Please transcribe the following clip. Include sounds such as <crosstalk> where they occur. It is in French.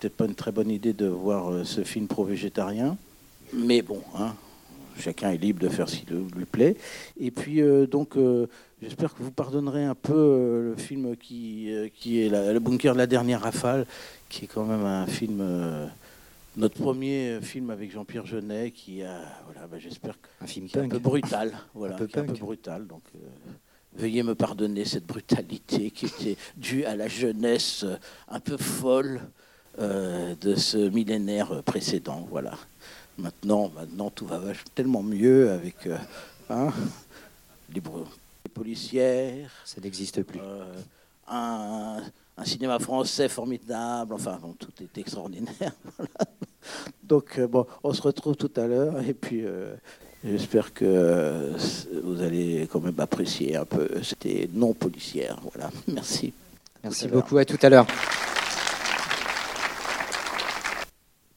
peut-être pas une très bonne idée de voir euh, ce film pro-végétarien. Mais bon, hein, chacun est libre de faire ce qui lui plaît. Et puis, euh, donc, euh, j'espère que vous pardonnerez un peu euh, le film qui, qui est la- Le bunker de la dernière rafale, qui est quand même un film, notre premier film avec Jean-Pierre Jeunet, qui a, voilà, bah, j'espère que Un film un peu brutal, voilà, Un peu un peu brutal. Donc, veuillez me pardonner cette brutalité qui était due à la jeunesse un peu folle euh, de ce millénaire précédent. Voilà. Maintenant, maintenant tout va tellement mieux avec euh, hein, les, policières, Ça n'existe plus. euh, un, un cinéma français formidable, enfin, bon, tout est extraordinaire. <laughs> voilà. Donc, bon, on se retrouve tout à l'heure et puis j'espère que vous allez quand même apprécier un peu. C'était non policière. Voilà, <laughs> merci. Merci beaucoup. À tout à l'heure.